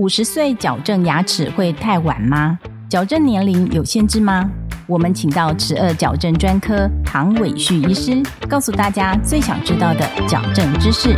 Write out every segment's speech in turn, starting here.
五十岁矫正牙齿会太晚吗？矫正年龄有限制吗？我们请到齿颚矫正专科唐伟旭医师，告诉大家最想知道的矫正知识。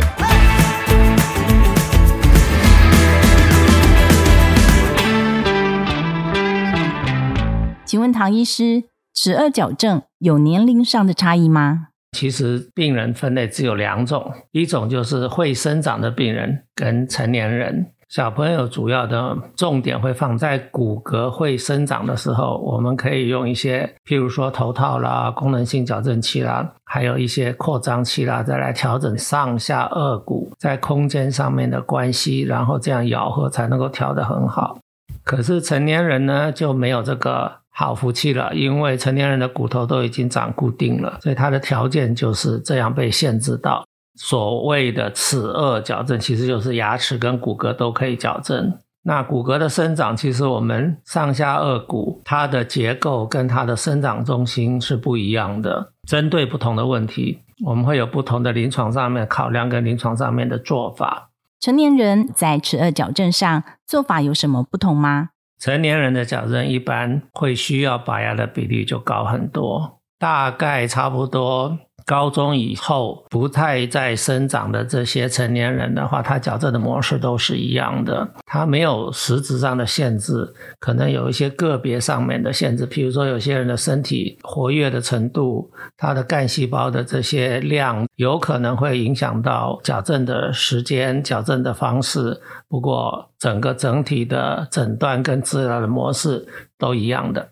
请问唐医师，齿颚矫正有年龄上的差异吗？其实病人分类只有两种，一种就是会生长的病人跟成年人。小朋友主要的重点会放在骨骼会生长的时候，我们可以用一些，譬如说头套啦、功能性矫正器啦，还有一些扩张器啦，再来调整上下颚骨在空间上面的关系，然后这样咬合才能够调得很好。可是成年人呢就没有这个好福气了，因为成年人的骨头都已经长固定了，所以他的条件就是这样被限制到。所谓的齿颚矫正，其实就是牙齿跟骨骼都可以矫正。那骨骼的生长，其实我们上下颚骨它的结构跟它的生长中心是不一样的。针对不同的问题，我们会有不同的临床上面考量跟临床上面的做法。成年人在齿颚矫正上做法有什么不同吗？成年人的矫正一般会需要拔牙的比例就高很多，大概差不多。高中以后不太在生长的这些成年人的话，他矫正的模式都是一样的，他没有实质上的限制，可能有一些个别上面的限制，譬如说有些人的身体活跃的程度，他的干细胞的这些量，有可能会影响到矫正的时间、矫正的方式。不过整个整体的诊断跟治疗的模式都一样的。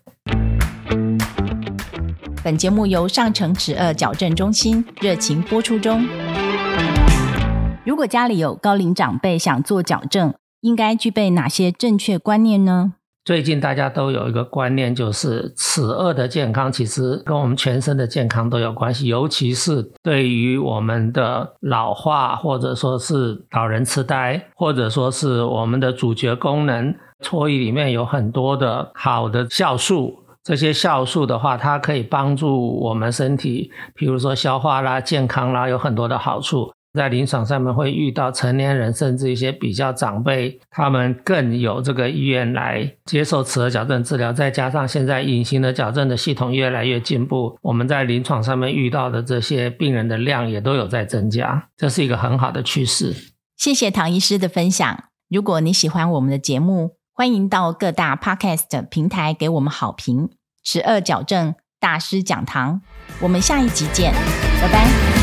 本节目由上城齿颚矫正中心热情播出中。如果家里有高龄长辈想做矫正，应该具备哪些正确观念呢？最近大家都有一个观念，就是齿颚的健康其实跟我们全身的健康都有关系，尤其是对于我们的老化，或者说是老人痴呆，或者说是我们的主角功能，唾液里面有很多的好的酵素。这些酵素的话，它可以帮助我们身体，比如说消化啦、健康啦，有很多的好处。在临床上面会遇到成年人，甚至一些比较长辈，他们更有这个意愿来接受齿颚矫正治疗。再加上现在隐形的矫正的系统越来越进步，我们在临床上面遇到的这些病人的量也都有在增加，这是一个很好的趋势。谢谢唐医师的分享。如果你喜欢我们的节目，欢迎到各大 Podcast 平台给我们好评。十二矫正大师讲堂，我们下一集见，拜拜。